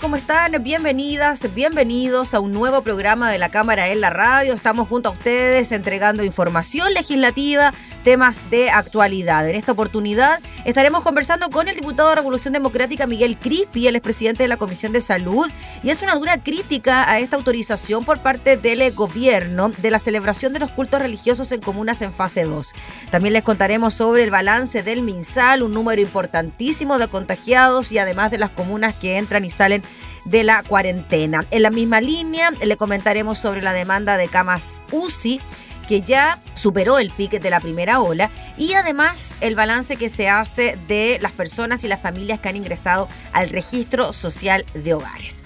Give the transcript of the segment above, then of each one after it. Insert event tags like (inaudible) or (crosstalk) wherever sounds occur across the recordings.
¿Cómo están? Bienvenidas, bienvenidos a un nuevo programa de la Cámara en la Radio. Estamos junto a ustedes entregando información legislativa, temas de actualidad. En esta oportunidad estaremos conversando con el diputado de Revolución Democrática Miguel Crispi, el presidente de la Comisión de Salud, y es una dura crítica a esta autorización por parte del gobierno de la celebración de los cultos religiosos en comunas en fase 2. También les contaremos sobre el balance del MinSal, un número importantísimo de contagiados y además de las comunas que entran y salen de la cuarentena. En la misma línea le comentaremos sobre la demanda de camas UCI que ya superó el pique de la primera ola y además el balance que se hace de las personas y las familias que han ingresado al registro social de hogares.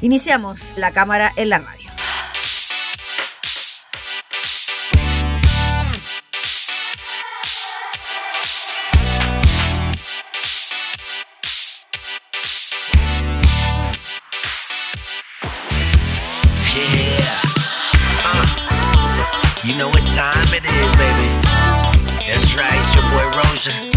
Iniciamos la cámara en la radio. Boże.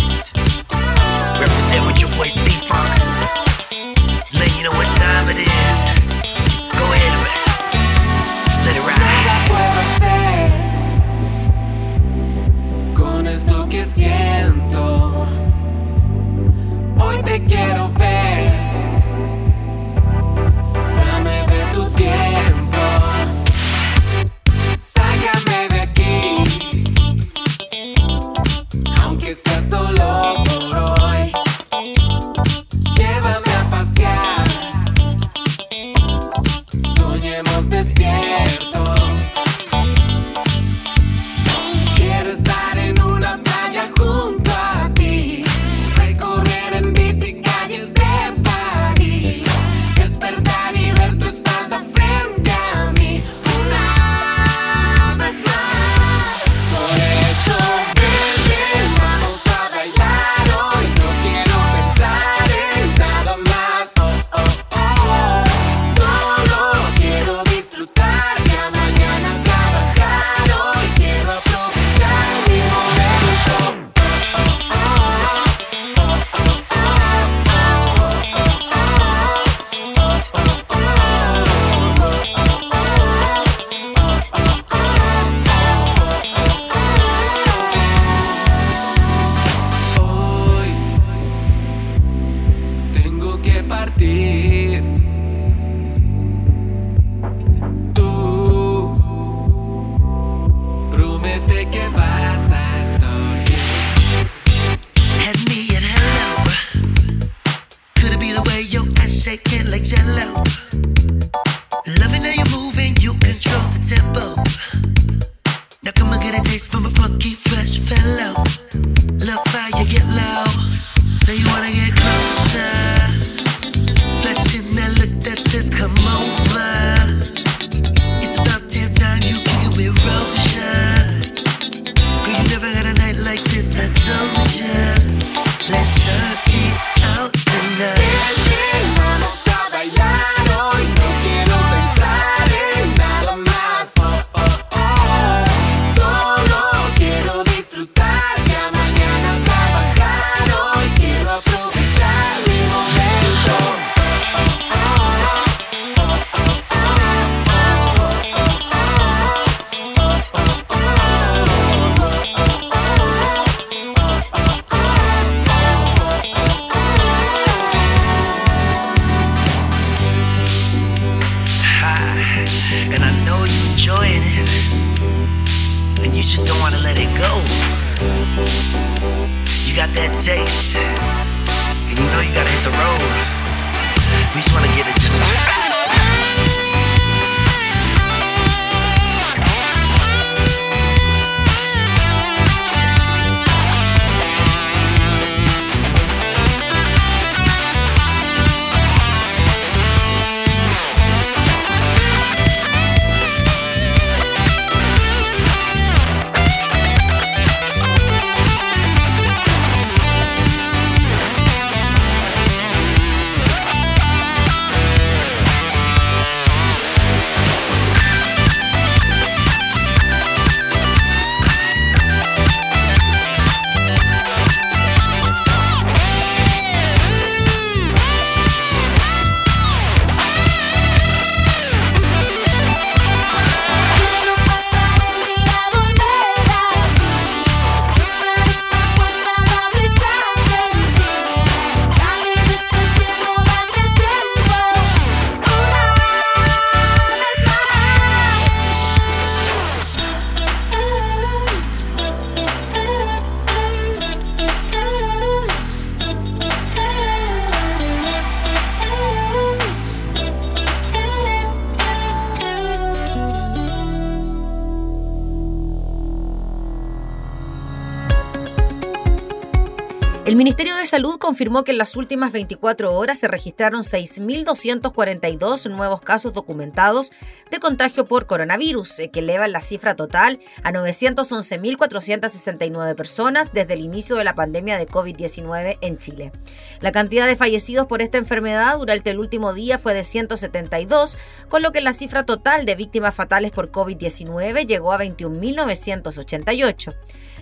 Ministerio de Salud confirmó que en las últimas 24 horas se registraron 6.242 nuevos casos documentados de contagio por coronavirus, eh, que elevan la cifra total a 911.469 personas desde el inicio de la pandemia de COVID-19 en Chile. La cantidad de fallecidos por esta enfermedad durante el último día fue de 172, con lo que la cifra total de víctimas fatales por COVID-19 llegó a 21.988.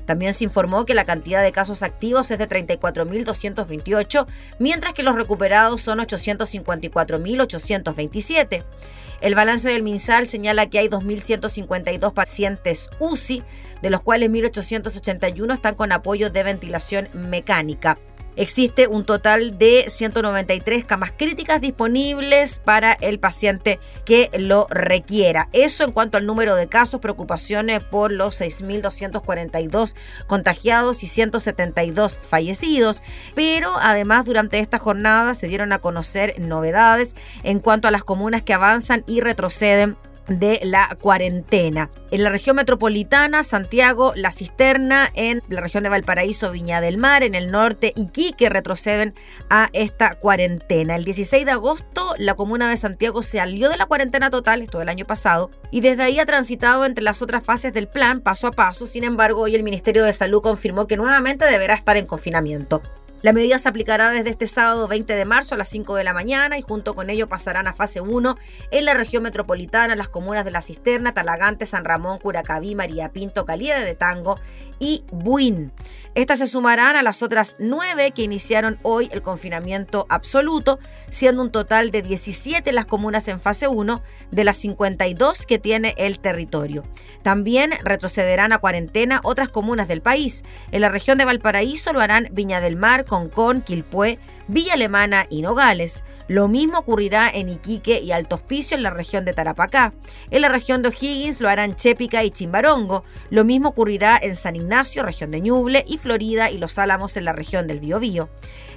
También se informó que la cantidad de casos activos es de 34.228, mientras que los recuperados son 854.827. El balance del MinSal señala que hay 2.152 pacientes UCI, de los cuales 1.881 están con apoyo de ventilación mecánica. Existe un total de 193 camas críticas disponibles para el paciente que lo requiera. Eso en cuanto al número de casos, preocupaciones por los 6.242 contagiados y 172 fallecidos. Pero además durante esta jornada se dieron a conocer novedades en cuanto a las comunas que avanzan y retroceden de la cuarentena. En la región metropolitana, Santiago, La Cisterna, en la región de Valparaíso, Viña del Mar, en el norte, Iquique retroceden a esta cuarentena. El 16 de agosto, la comuna de Santiago se salió de la cuarentena total, esto el año pasado, y desde ahí ha transitado entre las otras fases del plan paso a paso. Sin embargo, hoy el Ministerio de Salud confirmó que nuevamente deberá estar en confinamiento. La medida se aplicará desde este sábado 20 de marzo a las 5 de la mañana y junto con ello pasarán a fase 1 en la región metropolitana, las comunas de La Cisterna, Talagante, San Ramón, Curacaví, María Pinto, Calera de Tango y Buin. Estas se sumarán a las otras nueve que iniciaron hoy el confinamiento absoluto, siendo un total de 17 las comunas en fase 1 de las 52 que tiene el territorio. También retrocederán a cuarentena otras comunas del país. En la región de Valparaíso lo harán Viña del Mar, Concón, Quilpué, Villa Alemana y Nogales. Lo mismo ocurrirá en Iquique y Alto Hospicio en la región de Tarapacá. En la región de O'Higgins lo harán Chépica y Chimbarongo. Lo mismo ocurrirá en San Ignacio, región de Ñuble, y Florida y Los Álamos en la región del Biobío.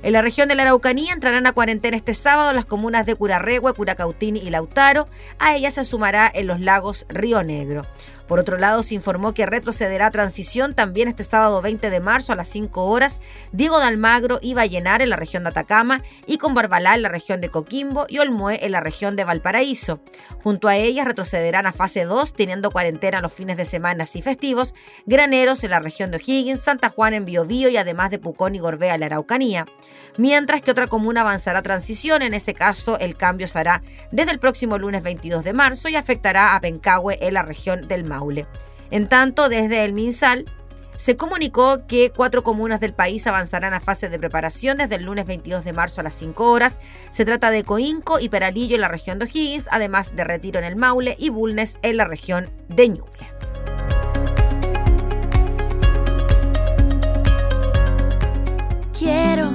En la región de la Araucanía entrarán a cuarentena este sábado las comunas de Curarregua, Curacautín y Lautaro. A ellas se sumará en los lagos Río Negro. Por otro lado, se informó que retrocederá transición también este sábado 20 de marzo a las 5 horas Diego de Almagro y Vallenar en la región de Atacama y con Barbalá en la región de Coquimbo y Olmué en la región de Valparaíso. Junto a ellas retrocederán a fase 2 teniendo cuarentena los fines de semana y festivos, Graneros en la región de O'Higgins, Santa Juana en Biobío y además de Pucón y Gorbea en la Araucanía. Mientras que otra comuna avanzará transición, en ese caso el cambio se hará desde el próximo lunes 22 de marzo y afectará a Pencahue en la región del Mar. En tanto, desde el MinSal se comunicó que cuatro comunas del país avanzarán a fase de preparación desde el lunes 22 de marzo a las 5 horas. Se trata de Coinco y Peralillo en la región de O'Higgins, además de Retiro en el Maule y Bulnes en la región de Ñuble. Quiero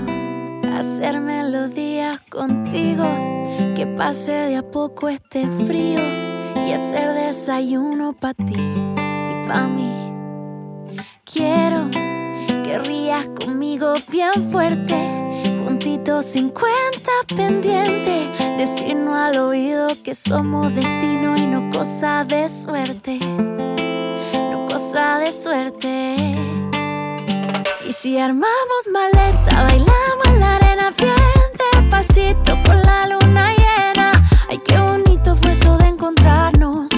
hacerme los días contigo, que pase de a poco este frío y hacer desayuno para ti y para mí. Quiero que rías conmigo bien fuerte, juntitos 50 pendiente, decirnos al oído que somos destino y no cosa de suerte, no cosa de suerte. Y si armamos maleta, bailamos en la arena bien despacito con la luna llena. Ay, qué bonito fue eso de encontrarnos.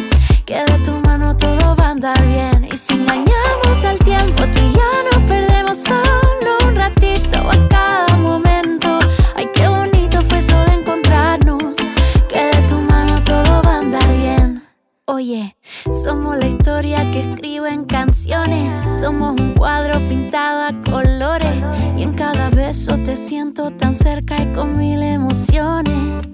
Que de tu mano todo va a andar bien. Y si engañamos al tiempo, tú y yo nos perdemos solo un ratito a cada momento. Ay, qué bonito fue eso de encontrarnos. Que de tu mano todo va a andar bien. Oye, somos la historia que escribo en canciones. Somos un cuadro pintado a colores. Y en cada beso te siento tan cerca y con mil emociones.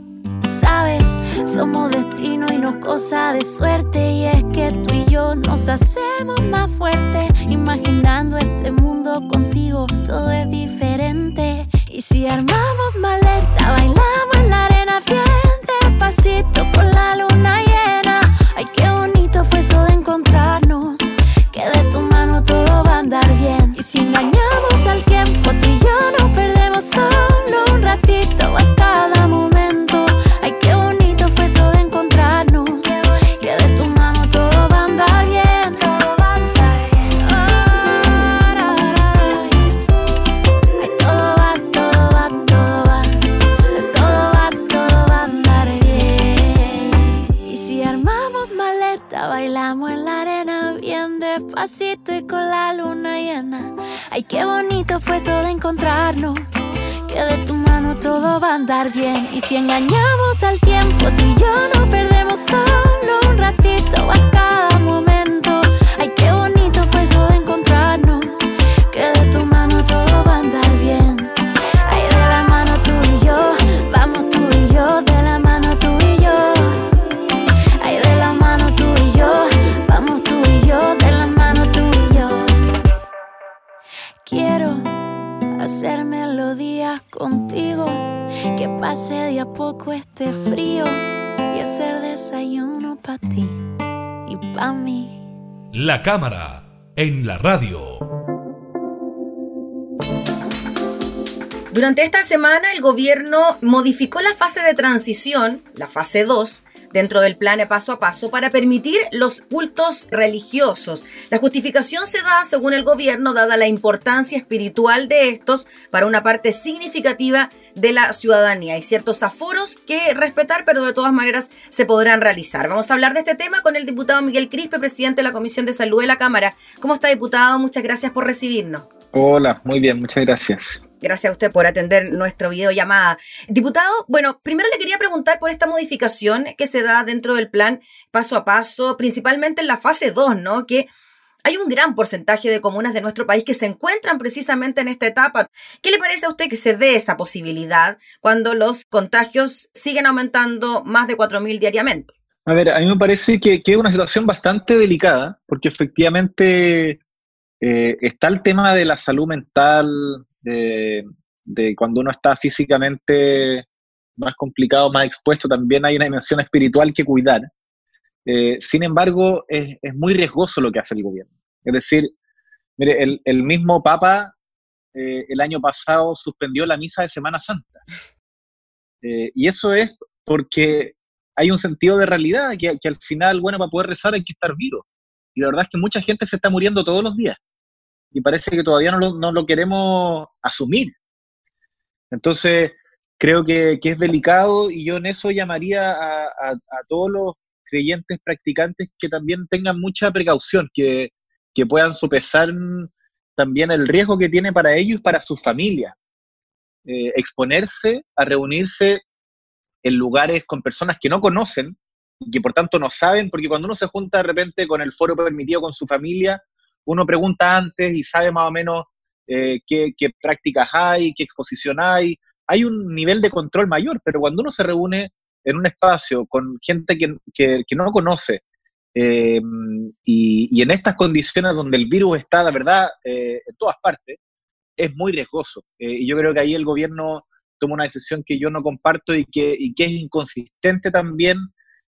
Somos destino y no cosa de suerte. Y es que tú y yo nos hacemos más fuertes. Imaginando este mundo contigo, todo es diferente. Y si armamos maleta, bailamos en la arena bien despacito con la luna llena. Ay, qué bonito fue eso de encontrarnos. Que de tu mano todo va a andar bien. Y si engañamos eso de encontrarnos. Que de tu mano todo va a andar bien. Y si engañamos al tiempo, tú y yo no perdemos solo un ratito a cada momento. La cámara en la radio. Durante esta semana el gobierno modificó la fase de transición, la fase 2, dentro del plan paso a paso para permitir los cultos religiosos. La justificación se da, según el gobierno, dada la importancia espiritual de estos para una parte significativa de la ciudadanía. Hay ciertos aforos que respetar, pero de todas maneras se podrán realizar. Vamos a hablar de este tema con el diputado Miguel Crispe, presidente de la Comisión de Salud de la Cámara. ¿Cómo está, diputado? Muchas gracias por recibirnos. Hola, muy bien, muchas gracias. Gracias a usted por atender nuestro videollamada. Diputado, bueno, primero le quería preguntar por esta modificación que se da dentro del plan paso a paso, principalmente en la fase 2, ¿no? Que hay un gran porcentaje de comunas de nuestro país que se encuentran precisamente en esta etapa. ¿Qué le parece a usted que se dé esa posibilidad cuando los contagios siguen aumentando más de 4.000 diariamente? A ver, a mí me parece que, es una situación bastante delicada, porque efectivamente eh, está el tema de la salud mental, de, cuando uno está físicamente más complicado, más expuesto, también hay una dimensión espiritual que cuidar. Eh, sin embargo, es, es, muy riesgoso lo que hace el gobierno. Es decir, mire, el, el mismo Papa eh, el año pasado suspendió la misa de Semana Santa. Eh, y eso es porque hay un sentido de realidad, que, que, al final, bueno, para poder rezar hay que estar vivo. Y la verdad es que mucha gente se está muriendo todos los días. Y parece que todavía no lo, no lo queremos asumir. Entonces, creo que, es delicado y yo en eso llamaría a, todos los creyentes practicantes que también tengan mucha precaución, que, que puedan sopesar también el riesgo que tiene para ellos y para sus familias. Eh, exponerse a reunirse en lugares con personas que no conocen y que por tanto no saben, porque cuando uno se junta de repente con el foro permitido con su familia, uno pregunta antes y sabe más o menos eh, qué, prácticas hay, qué exposición hay, hay un nivel de control mayor, pero cuando uno se reúne en un espacio con gente que, que, no conoce eh, y, en estas condiciones donde el virus está, la verdad, eh, en todas partes, es muy riesgoso. Y yo creo que ahí el gobierno toma una decisión que yo no comparto y que, que es inconsistente también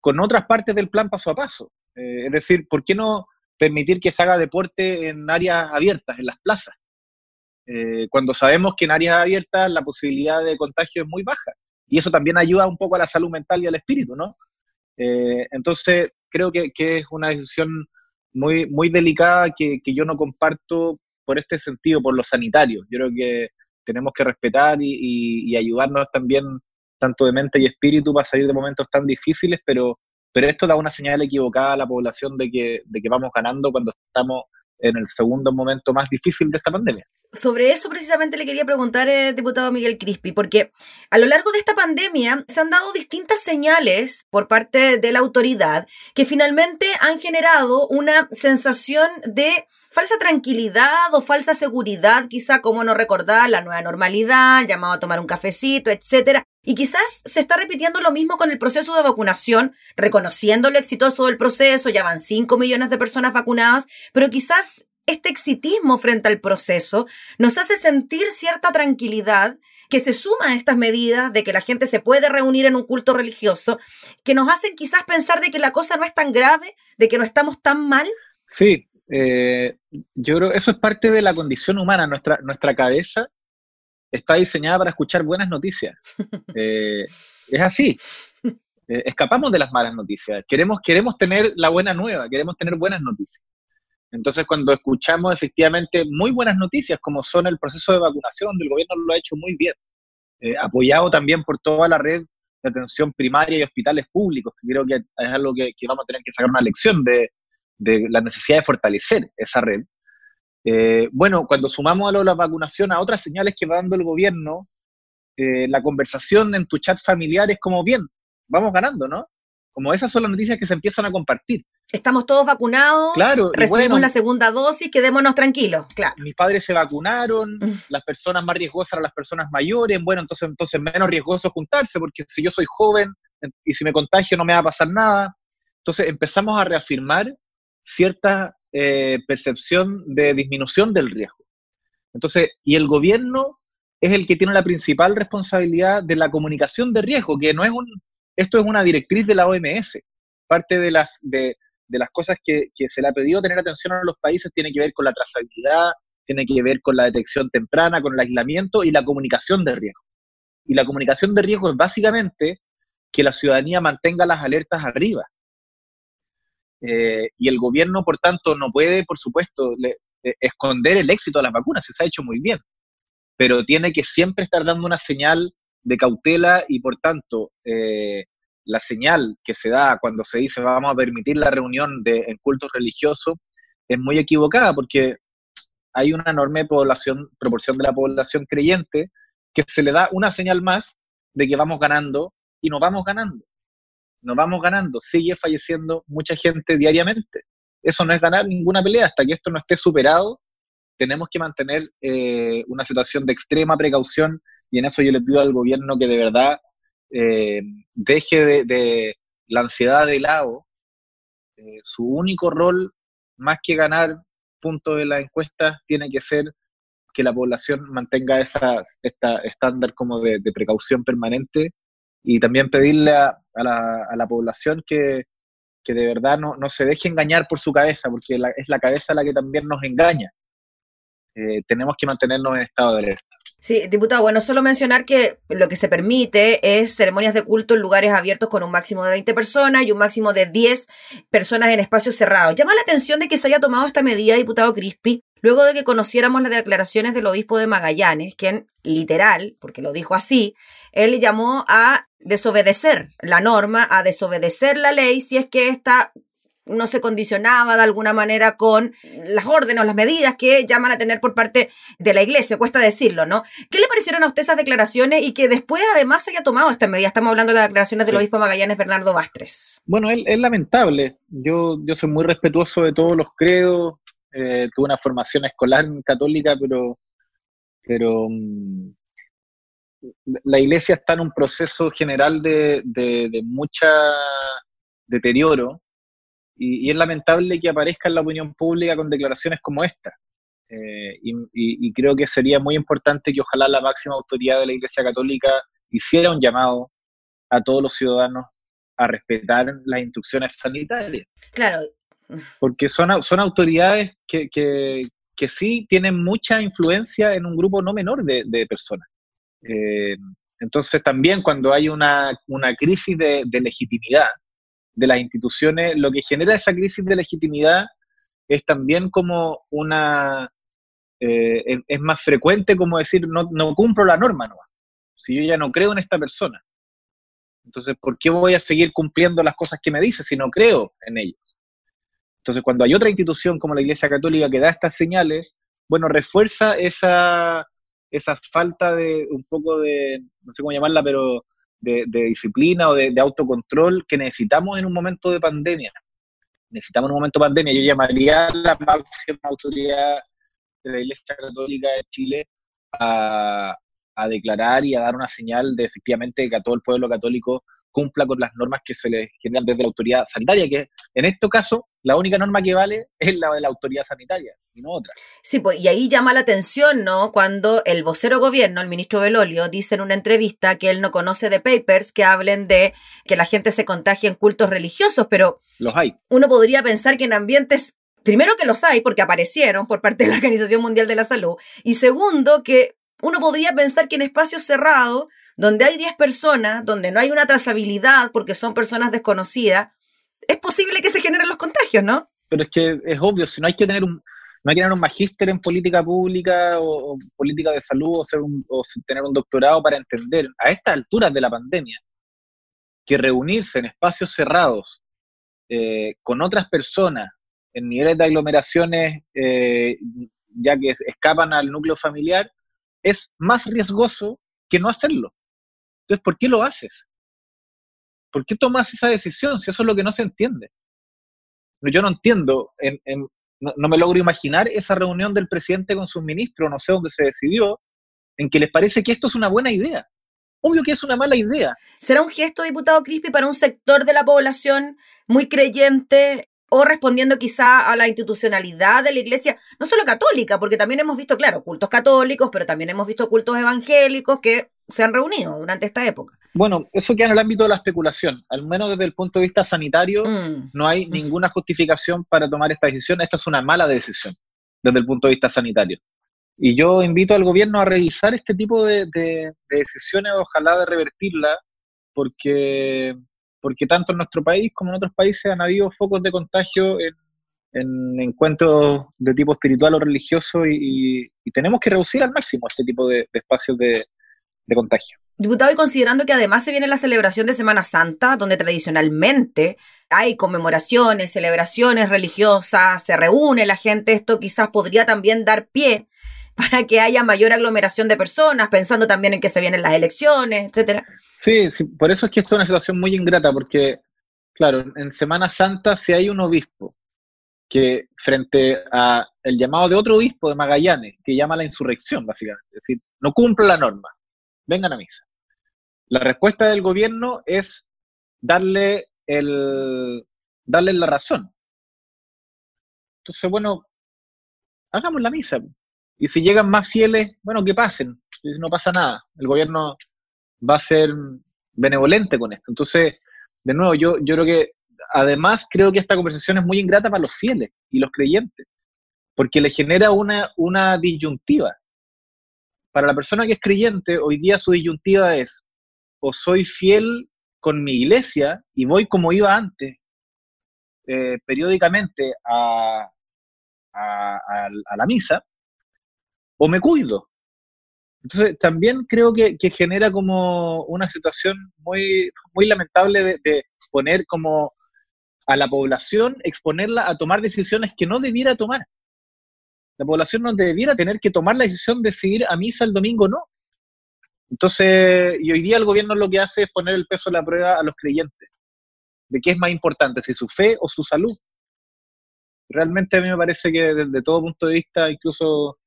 con otras partes del plan paso a paso. Es decir, ¿por qué no permitir que se haga deporte en áreas abiertas, en las plazas? Eh, cuando sabemos que en áreas abiertas la posibilidad de contagio es muy baja. Y eso también ayuda un poco a la salud mental y al espíritu, ¿no? Eh, entonces, creo que, es una decisión muy, muy delicada que, que, yo no comparto por este sentido, por los sanitarios. Yo creo que tenemos que respetar y, y, y ayudarnos también, tanto de mente y espíritu, para salir de momentos tan difíciles, pero, pero esto da una señal equivocada a la población de que, de que vamos ganando cuando estamos en el segundo momento más difícil de esta pandemia. Sobre eso precisamente le quería preguntar, eh, diputado Miguel Crispi, porque a lo largo de esta pandemia se han dado distintas señales por parte de la autoridad que finalmente han generado una sensación de falsa tranquilidad o falsa seguridad, quizá como no recordar la nueva normalidad, llamado a tomar un cafecito, etcétera. Y quizás se está repitiendo lo mismo con el proceso de vacunación, reconociendo lo exitoso del proceso, ya van 5 millones de personas vacunadas, pero quizás este exitismo frente al proceso nos hace sentir cierta tranquilidad que se suma a estas medidas de que la gente se puede reunir en un culto religioso, que nos hacen quizás pensar de que la cosa no es tan grave, de que no estamos tan mal. Sí, eh, yo creo eso es parte de la condición humana. Nuestra, nuestra cabeza está diseñada para escuchar buenas noticias. (laughs) Eh, es así. Eh, escapamos de las malas noticias. Queremos, queremos tener la buena nueva, queremos tener buenas noticias. Entonces, cuando escuchamos efectivamente muy buenas noticias, como son el proceso de vacunación, del gobierno lo ha hecho muy bien, eh, apoyado también por toda la red de atención primaria y hospitales públicos, que creo que es algo que, que vamos a tener que sacar una lección de, de la necesidad de fortalecer esa red. Eh, bueno, cuando sumamos a lo de la vacunación a otras señales que va dando el gobierno, eh, la conversación en tu chat familiar es como, bien, vamos ganando, ¿no? Como esas son las noticias que se empiezan a compartir. Estamos todos vacunados, Claro, recibimos bueno. la segunda dosis, quedémonos tranquilos, claro. Mis padres se vacunaron, Mm. las personas más riesgosas eran las personas mayores, bueno, entonces, entonces menos riesgoso juntarse, porque si yo soy joven y si me contagio no me va a pasar nada. Entonces empezamos a reafirmar cierta eh, percepción de disminución del riesgo. Entonces, y el gobierno es el que tiene la principal responsabilidad de la comunicación de riesgo, que no es un, esto es una directriz de la OMS. Parte de las, de, las cosas que, que se le ha pedido tener atención a los países tiene que ver con la trazabilidad, tiene que ver con la detección temprana, con el aislamiento y la comunicación de riesgo. Y la comunicación de riesgo es básicamente que la ciudadanía mantenga las alertas arriba. Eh, y el gobierno, por tanto, no puede, por supuesto, le- eh, esconder el éxito de las vacunas, se ha hecho muy bien, pero tiene que siempre estar dando una señal de cautela y, por tanto, eh, la señal que se da cuando se dice vamos a permitir la reunión de, en cultos religiosos es muy equivocada porque hay una enorme población, proporción de la población creyente que se le da una señal más de que vamos ganando y nos vamos ganando. Nos vamos ganando. Sigue falleciendo mucha gente diariamente. Eso no es ganar ninguna pelea. Hasta que esto no esté superado, tenemos que mantener eh, una situación de extrema precaución y en eso yo le pido al gobierno que de verdad eh, deje de, de la ansiedad de lado. Eh, su único rol, más que ganar puntos de las encuestas, tiene que ser que la población mantenga esa estándar como de, de precaución permanente y también pedirle a, a la, población que, que de verdad no, no se deje engañar por su cabeza, porque es la cabeza la que también nos engaña. Eh, tenemos que mantenernos en estado de alerta. Sí, diputado, bueno, solo mencionar que lo que se permite es ceremonias de culto en lugares abiertos con un máximo de 20 personas y un máximo de 10 personas en espacios cerrados. Llama la atención de que se haya tomado esta medida, diputado Crispi, luego de que conociéramos las declaraciones del obispo de Magallanes, quien literal, porque lo dijo así, él llamó a desobedecer la norma, a desobedecer la ley si es que esta no se condicionaba de alguna manera con las órdenes o las medidas que llaman a tener por parte de la iglesia, cuesta decirlo, ¿no? ¿Qué le parecieron a usted esas declaraciones y que después además se haya tomado esta medida? Estamos hablando de las declaraciones del obispo Magallanes, Bernardo Bastres. Bueno, es, es lamentable. Yo, yo soy muy respetuoso de todos los credos. eh, tuve una formación escolar católica, pero, pero mm, la iglesia está en un proceso general de, de, de mucha deterioro y, y es lamentable que aparezca en la opinión pública con declaraciones como esta. Eh, y, y- y creo que sería muy importante que ojalá la máxima autoridad de la Iglesia Católica hiciera un llamado a todos los ciudadanos a respetar las instrucciones sanitarias, Claro, porque son, au- son autoridades que, que, que sí tienen mucha influencia en un grupo no menor de, de personas. Eh, entonces también cuando hay una, una crisis de, de legitimidad de las instituciones, lo que genera esa crisis de legitimidad es también como una... eh, es, más frecuente como decir, no, no cumplo la norma, no. Si yo ya no creo en esta persona. Entonces, ¿por qué voy a seguir cumpliendo las cosas que me dice si no creo en ellos? Entonces, cuando hay otra institución como la Iglesia Católica que da estas señales, bueno, refuerza esa, esa falta de un poco de, no sé cómo llamarla, pero de, disciplina o de, de autocontrol que necesitamos en un momento de pandemia. Necesitamos en un momento de pandemia. Yo llamaría a la máxima autoridad de la Iglesia Católica de Chile a, a declarar y a dar una señal de efectivamente que a todo el pueblo católico cumpla con las normas que se le generan desde la autoridad sanitaria, que en este caso la única norma que vale es la de la autoridad sanitaria y no otra. Sí, pues, y ahí llama la atención, ¿no? Cuando el vocero gobierno, el ministro Belolio, dice en una entrevista que él no conoce de papers que hablen de que la gente se contagia en cultos religiosos, pero Los hay. uno podría pensar que en ambientes, primero que los hay porque aparecieron por parte de la Organización Mundial de la Salud, y segundo que uno podría pensar que en espacios cerrados, donde hay 10 personas, donde no hay una trazabilidad porque son personas desconocidas, es posible que se generen los contagios, ¿no? Pero es que es obvio, si no hay que tener un, no hay que tener un magíster en política pública o, política de salud o, ser un- o tener un doctorado para entender a estas alturas de la pandemia que reunirse en espacios cerrados eh, con otras personas en niveles de aglomeraciones, eh, ya que escapan al núcleo familiar, es más riesgoso que no hacerlo. Entonces, ¿por qué lo haces? ¿Por qué tomas esa decisión si eso es lo que no se entiende? Yo no entiendo, en- no me logro imaginar esa reunión del presidente con sus ministros, no sé dónde se decidió, en que les parece que esto es una buena idea. Obvio que es una mala idea. ¿Será un gesto, diputado Crispi, para un sector de la población muy creyente o respondiendo quizá a la institucionalidad de la iglesia, no solo católica, porque también hemos visto, claro, cultos católicos, pero también hemos visto cultos evangélicos que se han reunido durante esta época? Bueno, eso queda en el ámbito de la especulación, al menos desde el punto de vista sanitario. Mm. no hay Mm. ninguna justificación para tomar esta decisión. Esta es una mala decisión desde el punto de vista sanitario. Y yo invito al gobierno a revisar este tipo de, de- de decisiones, ojalá de revertirla, porque, porque tanto en nuestro país como en otros países han habido focos de contagio en, en encuentros de tipo espiritual o religioso y, tenemos que reducir al máximo este tipo de, espacios de contagio. Diputado, y considerando que además se viene la celebración de Semana Santa, donde tradicionalmente hay conmemoraciones, celebraciones religiosas, se reúne la gente, esto quizás podría también dar pie para que haya mayor aglomeración de personas, pensando también en que se vienen las elecciones, etcétera. Sí, sí, por eso es que esto es una situación muy ingrata, porque, claro, en Semana Santa, si hay un obispo que frente a el llamado de otro obispo de Magallanes, que llama a la insurrección, básicamente, es decir, no cumple la norma, vengan a misa. La respuesta del gobierno es darle, el, darle la razón. Entonces, bueno, hagamos la misa. Y si llegan más fieles, bueno, que pasen, no pasa nada. El gobierno va a ser benevolente con esto. Entonces, de nuevo, yo, yo creo que además creo que esta conversación es muy ingrata para los fieles y los creyentes, porque le genera una, una disyuntiva. Para la persona que es creyente, hoy día su disyuntiva es, o soy fiel con mi iglesia y voy como iba antes, eh, periódicamente a, a, la misa, o me cuido. Entonces, también creo que, que, genera como una situación muy, muy lamentable de, de, poner como a la población, exponerla a tomar decisiones que no debiera tomar. La población no debiera tener que tomar la decisión de seguir a misa el domingo, no. Entonces, y hoy día el gobierno lo que hace es poner el peso de la prueba a los creyentes, de qué es más importante, si su fe o su salud. Realmente a mí me parece que desde todo punto de vista, incluso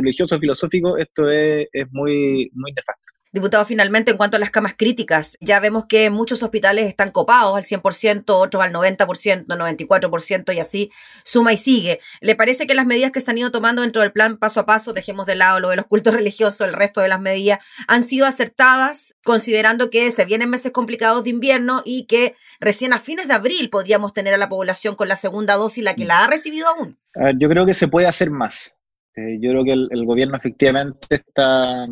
religioso, filosófico, esto es, es muy, muy nefasto. Diputado, finalmente, en cuanto a las camas críticas, ya vemos que muchos hospitales están copados al 100%, otros al 90%, 94% y así suma y sigue. ¿Le parece que las medidas que se han ido tomando dentro del plan paso a paso, dejemos de lado lo de los cultos (laughs) religiosos, el resto de las medidas, han sido acertadas, considerando que se vienen meses complicados de invierno y que recién a fines de abril podríamos tener a la población con la segunda dosis, la que la ha recibido aún? Ver, yo creo que se puede hacer más. Eh, yo creo que el, gobierno efectivamente está...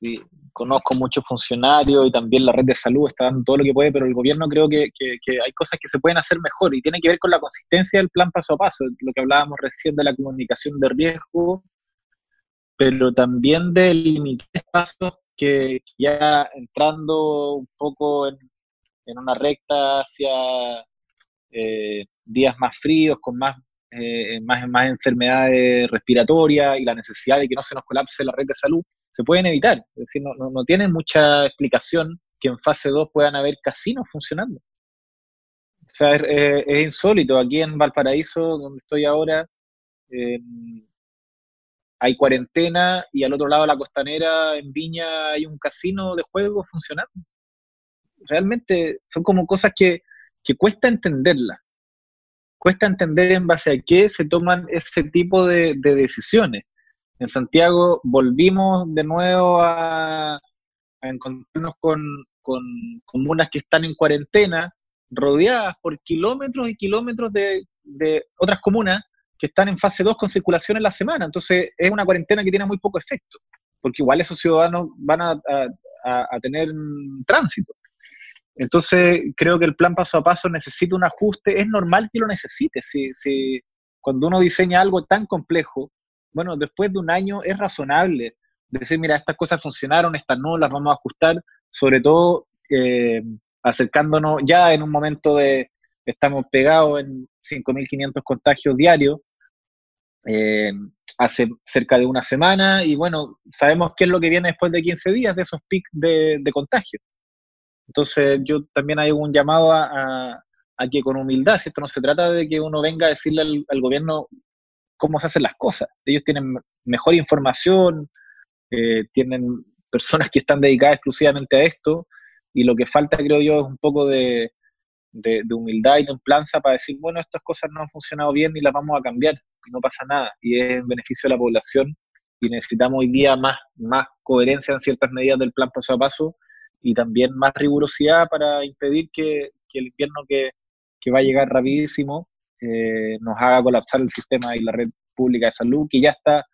Y, conozco muchos funcionarios y también la red de salud está dando todo lo que puede, pero el gobierno creo que, hay cosas que se pueden hacer mejor y tiene que ver con la consistencia del plan paso a paso, lo que hablábamos recién de la comunicación de riesgo, pero también de limitar espacios que ya entrando un poco en, en una recta hacia eh, días más fríos, con más, eh, más, más enfermedades respiratorias y la necesidad de que no se nos colapse la red de salud, se pueden evitar. Es decir, no, no, no tiene mucha explicación que en fase 2 puedan haber casinos funcionando. O sea, es, insólito. Aquí en Valparaíso, donde estoy ahora, eh, hay cuarentena y al otro lado de la costanera, en Viña, hay un casino de juego funcionando. Realmente son como cosas que, que cuesta entenderlas. Cuesta entender en base a qué se toman ese tipo de, de decisiones en Santiago volvimos de nuevo a, encontrarnos con, con, comunas que están en cuarentena, rodeadas por kilómetros y kilómetros de, de, otras comunas que están en fase 2 con circulación en la semana. Entonces es una cuarentena que tiene muy poco efecto, porque igual esos ciudadanos van a, a tener tránsito. Entonces creo que el plan paso a paso necesita un ajuste, es normal que lo necesite. Si, si cuando uno diseña algo tan complejo, bueno, después de un año es razonable decir, mira, estas cosas funcionaron, estas no, las vamos a ajustar, sobre todo eh, acercándonos ya en un momento de, estamos pegados en 5.500 contagios diarios eh, hace cerca de una semana y bueno, sabemos qué es lo que viene después de 15 días de esos picos de, de contagio. Entonces yo también hay un llamado a, a- que con humildad, si esto no se trata de que uno venga a decirle al, gobierno cómo se hacen las cosas. Ellos tienen mejor información, eh, tienen personas que están dedicadas exclusivamente a esto y lo que falta creo yo es un poco de, de, de humildad y templanza para decir, bueno, estas cosas no han funcionado bien y las vamos a cambiar y no pasa nada y es en beneficio de la población y necesitamos hoy día más, más coherencia en ciertas medidas del plan paso a paso y también más rigurosidad para impedir que, que el invierno que, que va a llegar rapidísimo eh, nos haga colapsar el sistema y la red pública de salud, que ya está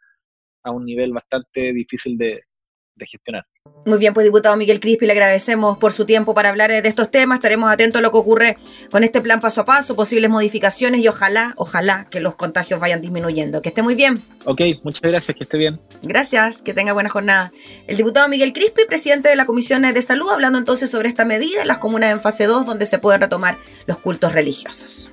a un nivel bastante difícil de, de gestionar. Muy bien, pues diputado Miguel Crispi, le agradecemos por su tiempo para hablar de estos temas. Estaremos atentos a lo que ocurre con este plan paso a paso, posibles modificaciones y ojalá, ojalá que los contagios vayan disminuyendo. Que esté muy bien. Ok, muchas gracias, que esté bien. Gracias, que tenga buena jornada. El diputado Miguel Crispi, presidente de la Comisión de Salud, hablando entonces sobre esta medida en las comunas en fase 2, donde se pueden retomar los cultos religiosos.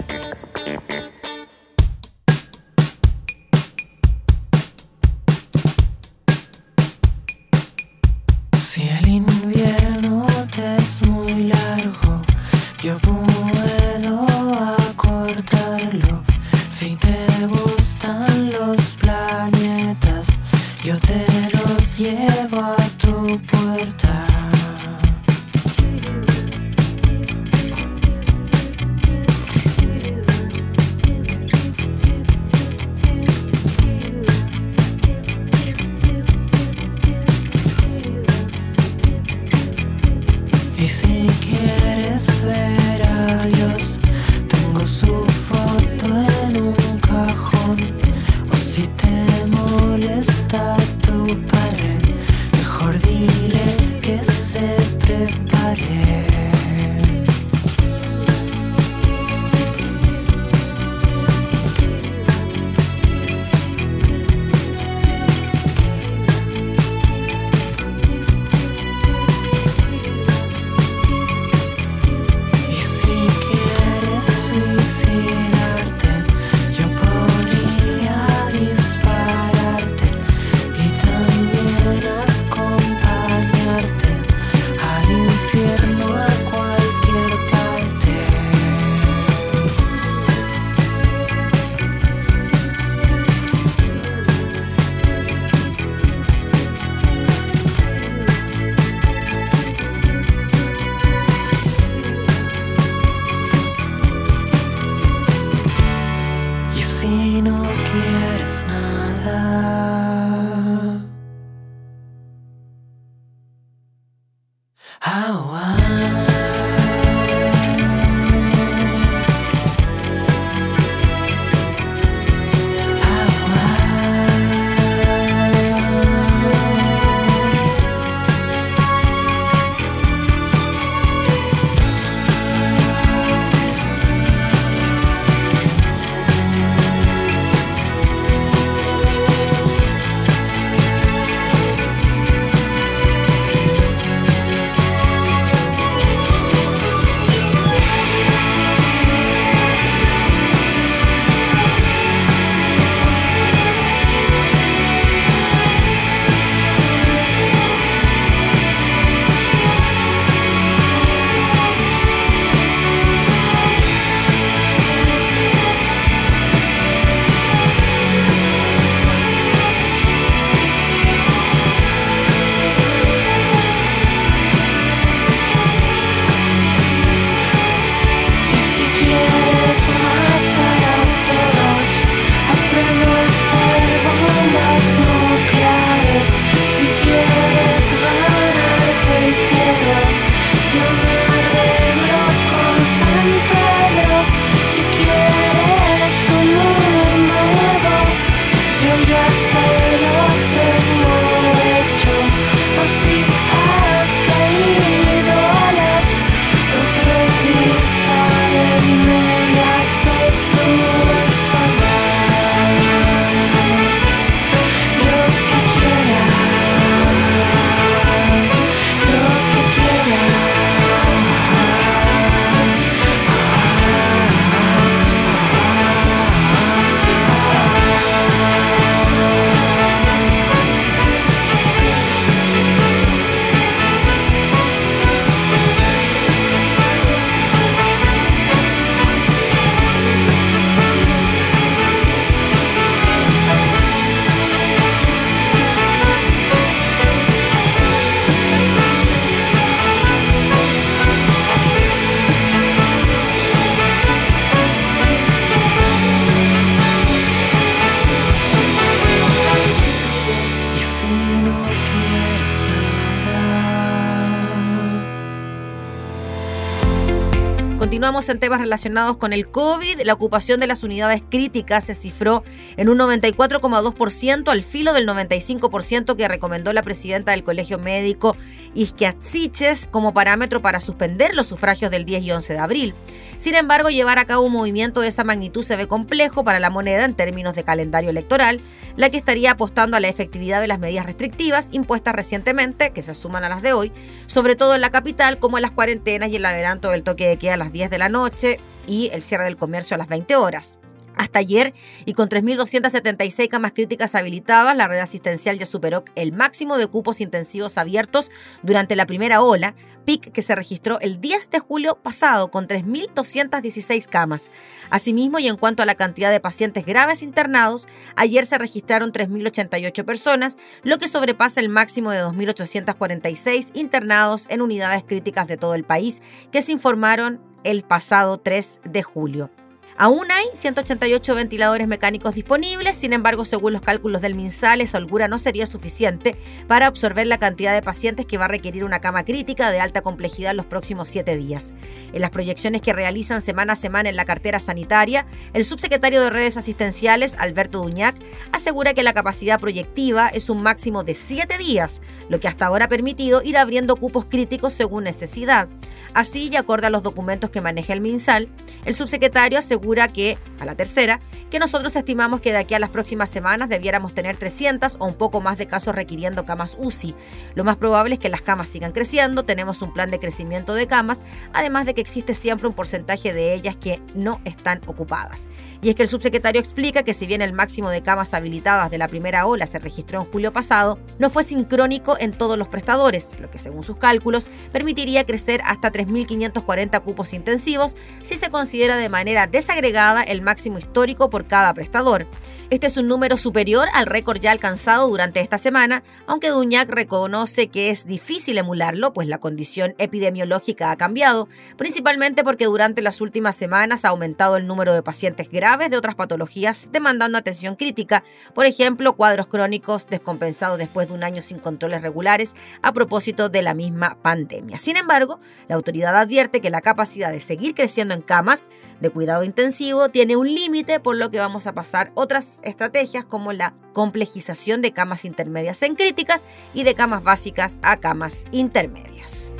En temas relacionados con el COVID. La ocupación de las unidades críticas se cifró en un 94,2% al filo del 95% que recomendó la presidenta del Colegio Médico Isquiasiches como parámetro para suspender los sufragios del 10 y 11 de abril. Sin embargo, llevar a cabo un movimiento de esa magnitud se ve complejo para la moneda en términos de calendario electoral, la que estaría apostando a la efectividad de las medidas restrictivas impuestas recientemente, que se suman a las de hoy, sobre todo en la capital, como en las cuarentenas y el adelanto del toque de queda a las 10 de la noche y el cierre del comercio a las 20 horas. Hasta ayer, y con 3.276 camas críticas habilitadas, la red asistencial ya superó el máximo de cupos intensivos abiertos durante la primera ola, pic que se registró el 10 de julio pasado con 3.216 camas. Asimismo, y en cuanto a la cantidad de pacientes graves internados, ayer se registraron 3.088 personas, lo que sobrepasa el máximo de 2.846 internados en unidades críticas de todo el país, que se informaron el pasado 3 de julio. Aún hay 188 ventiladores mecánicos disponibles, sin embargo, según los cálculos del MinSal, esa holgura no sería suficiente para absorber la cantidad de pacientes que va a requerir una cama crítica de alta complejidad en los próximos siete días. En las proyecciones que realizan semana a semana en la cartera sanitaria, el subsecretario de redes asistenciales, Alberto Duñac, asegura que la capacidad proyectiva es un máximo de siete días, lo que hasta ahora ha permitido ir abriendo cupos críticos según necesidad. Así, y acorde a los documentos que maneja el MinSal, el subsecretario asegura que, a la tercera, que nosotros estimamos que de aquí a las próximas semanas debiéramos tener 300 o un poco más de casos requiriendo camas UCI. Lo más probable es que las camas sigan creciendo, tenemos un plan de crecimiento de camas, además de que existe siempre un porcentaje de ellas que no están ocupadas. Y es que el subsecretario explica que si bien el máximo de camas habilitadas de la primera ola se registró en julio pasado, no fue sincrónico en todos los prestadores, lo que según sus cálculos permitiría crecer hasta 3.540 cupos intensivos si se considera de manera desagregada el máximo histórico por cada prestador. Este es un número superior al récord ya alcanzado durante esta semana, aunque Duñac reconoce que es difícil emularlo, pues la condición epidemiológica ha cambiado, principalmente porque durante las últimas semanas ha aumentado el número de pacientes graves de otras patologías demandando atención crítica, por ejemplo, cuadros crónicos descompensados después de un año sin controles regulares a propósito de la misma pandemia. Sin embargo, la autoridad advierte que la capacidad de seguir creciendo en camas de cuidado intensivo tiene un límite, por lo que vamos a pasar otras estrategias como la complejización de camas intermedias en críticas y de camas básicas a camas intermedias.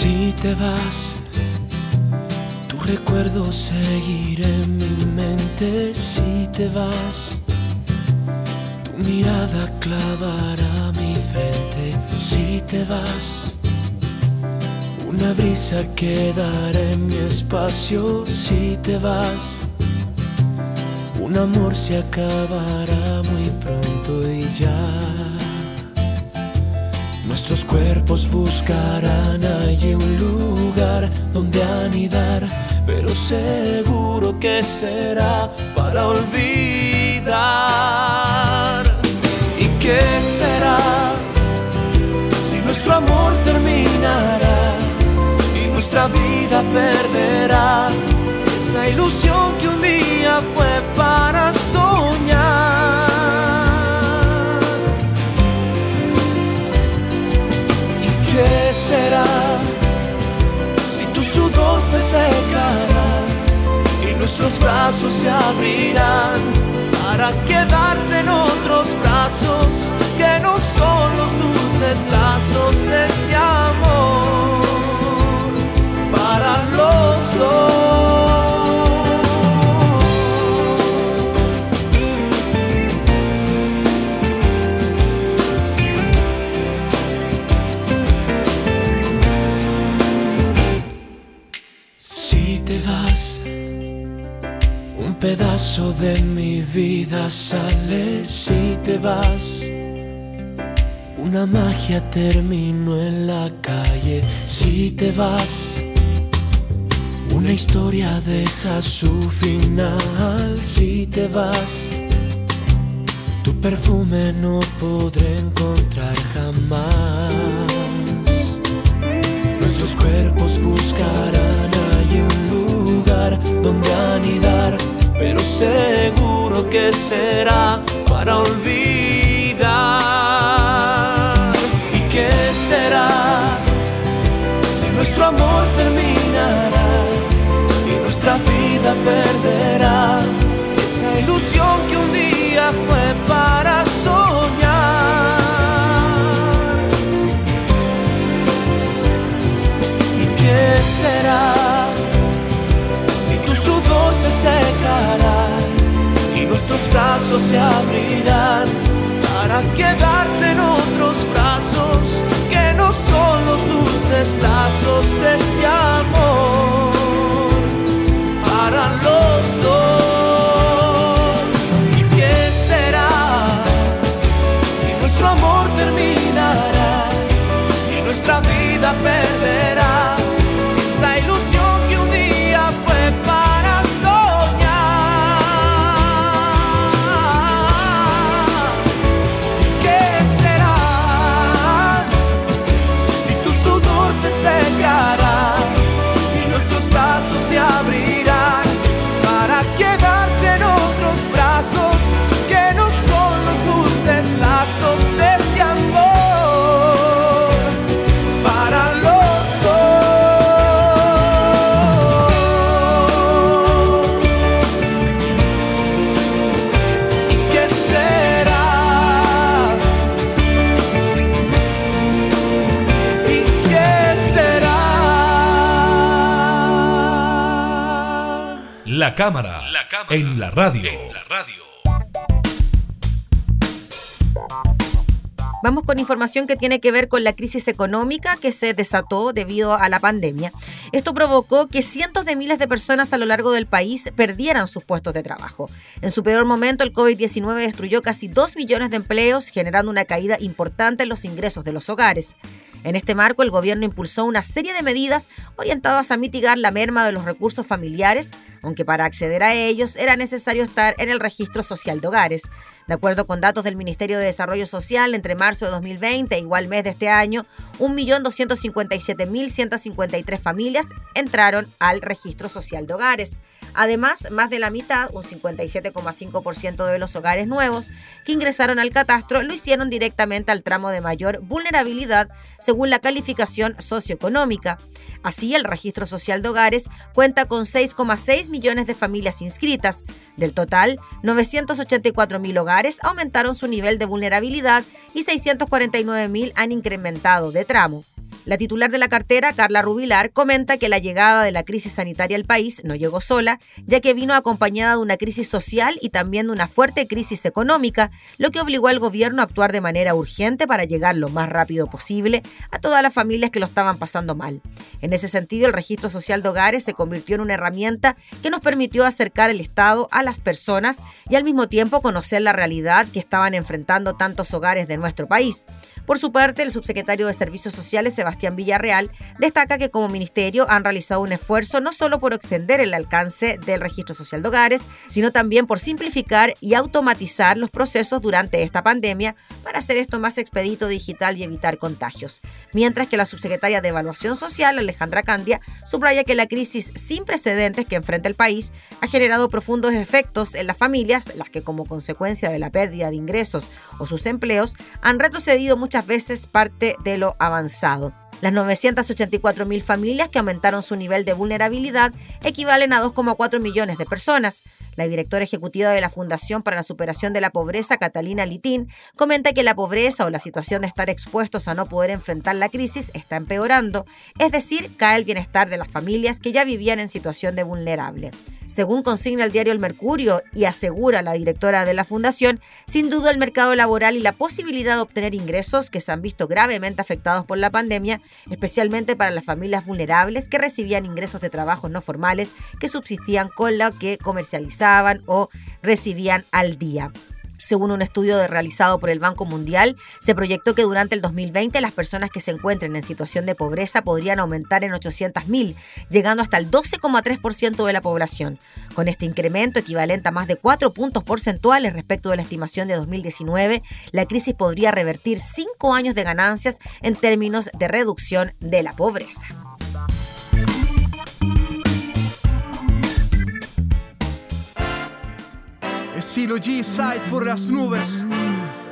Si te vas, recuerdo seguirá en mi mente. Si te vas, tu mirada clavará mi frente. Si te vas, una brisa quedará en mi espacio. Si te vas, un amor se acabará muy pronto y ya. Nuestros cuerpos buscarán allí un lugar donde anidar, pero seguro que será para olvidar. ¿Y qué será si nuestro amor terminará y nuestra vida perderá esa ilusión que un día fue nuestros brazos se abrirán de mi vida sales y te vas. Una magia terminó en la calle si te vas. Una historia deja su final si te vas. Tu perfume no podré encontrar jamás. Nuestros cuerpos buscarán ahí un lugar donde anidar pero seguro que será para olvidar. ¿Y qué será si nuestro amor terminará y nuestra vida perderá esa ilusión que un día fue para soñar? ¿Y qué será si tu sudor se y nuestros brazos se abrirán para quedarse en otros brazos que no son los dulces lazos de este amor La cámara, en la radio. Vamos con información que tiene que ver con la crisis económica que se desató debido a la pandemia. Esto provocó que cientos de miles de personas a lo largo del país perdieran sus puestos de trabajo. En su peor momento, el COVID-19 destruyó casi 2 millones de empleos, generando una caída importante en los ingresos de los hogares. En este marco, el gobierno impulsó una serie de medidas orientadas a mitigar la merma de los recursos familiares, aunque para acceder a ellos era necesario estar en el registro social de hogares. De acuerdo con datos del Ministerio de Desarrollo Social, entre marzo de 2020 e igual mes de este año, 1.257.153 familias entraron al registro social de hogares. Además, más de la mitad, un 57,5% de los hogares nuevos que ingresaron al catastro lo hicieron directamente al tramo de mayor vulnerabilidad según la calificación socioeconómica. Así, el registro social de hogares cuenta con 6,6 millones de familias inscritas. Del total, 984.000 hogares aumentaron su nivel de vulnerabilidad y 649.000 han incrementado de tramo. La titular de la cartera, Carla Rubilar, comenta que la llegada de la crisis sanitaria al país no llegó sola, ya que vino acompañada de una crisis social y también de una fuerte crisis económica, lo que obligó al gobierno a actuar de manera urgente para llegar lo más rápido posible a todas las familias que lo estaban pasando mal. En ese sentido, el registro social de hogares se convirtió en una herramienta que nos permitió acercar el Estado a las personas y al mismo tiempo conocer la realidad que estaban enfrentando tantos hogares de nuestro país. Por su parte, el subsecretario de Servicios Sociales, Sebastián Villarreal, destaca que como ministerio han realizado un esfuerzo no solo por extender el alcance del registro social de hogares, sino también por simplificar y automatizar los procesos durante esta pandemia para hacer esto más expedito digital y evitar contagios. Mientras que la subsecretaria de Evaluación Social, Alejandra Candia, subraya que la crisis sin precedentes que enfrenta el país ha generado profundos efectos en las familias, las que como consecuencia de la pérdida de ingresos o sus empleos han retrocedido muchas veces parte de lo avanzado. Las 984.000 familias que aumentaron su nivel de vulnerabilidad equivalen a 2,4 millones de personas. La directora ejecutiva de la Fundación para la Superación de la Pobreza, Catalina Litín, comenta que la pobreza o la situación de estar expuestos a no poder enfrentar la crisis está empeorando, es decir, cae el bienestar de las familias que ya vivían en situación de vulnerable. Según consigna el diario El Mercurio y asegura la directora de la fundación, sin duda el mercado laboral y la posibilidad de obtener ingresos que se han visto gravemente afectados por la pandemia, especialmente para las familias vulnerables que recibían ingresos de trabajos no formales que subsistían con lo que comercializaban o recibían al día. Según un estudio realizado por el Banco Mundial, se proyectó que durante el 2020 las personas que se encuentren en situación de pobreza podrían aumentar en 800.000, llegando hasta el 12,3% de la población. Con este incremento equivalente a más de 4 puntos porcentuales respecto de la estimación de 2019, la crisis podría revertir 5 años de ganancias en términos de reducción de la pobreza. Estilo G-Side por las nubes.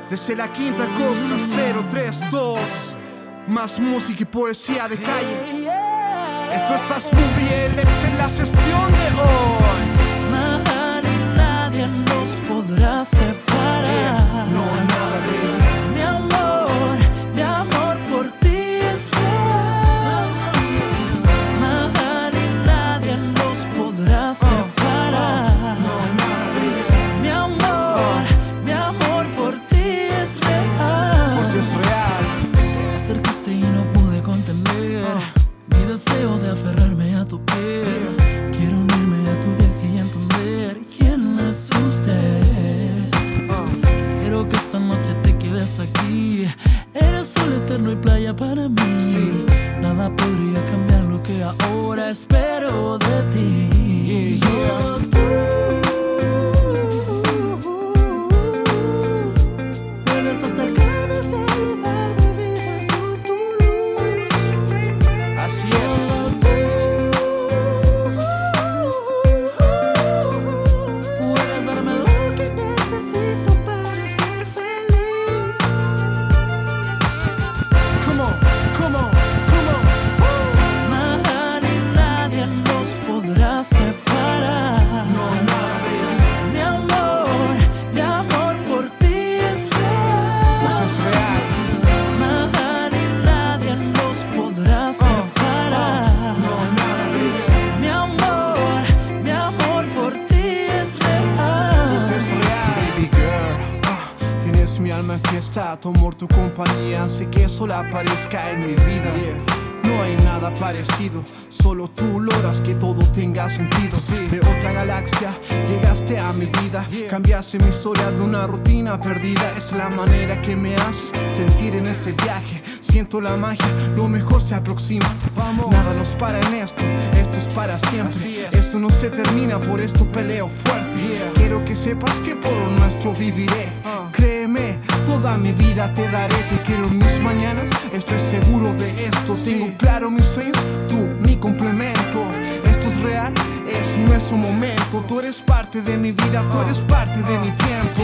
Desde la quinta costa 032. Más música y poesía de calle. Esto es Fast Movie LX en la sesión de hoy. Nada ni nadie nos podrá separar. No, nada, una perdida. Es la manera que me haces sentir en este viaje. Siento la magia, lo mejor se aproxima. Vamos, nada nos para en esto, esto es para siempre. Esto no se termina, por esto peleo fuerte. Quiero que sepas que por lo nuestro viviré. Créeme, toda mi vida te daré. Te quiero en mis mañanas, estoy seguro de esto. Tengo claro mis sueños, tú mi complemento. Es real, es nuestro momento. Tú eres parte de mi vida, tú eres parte de mi tiempo.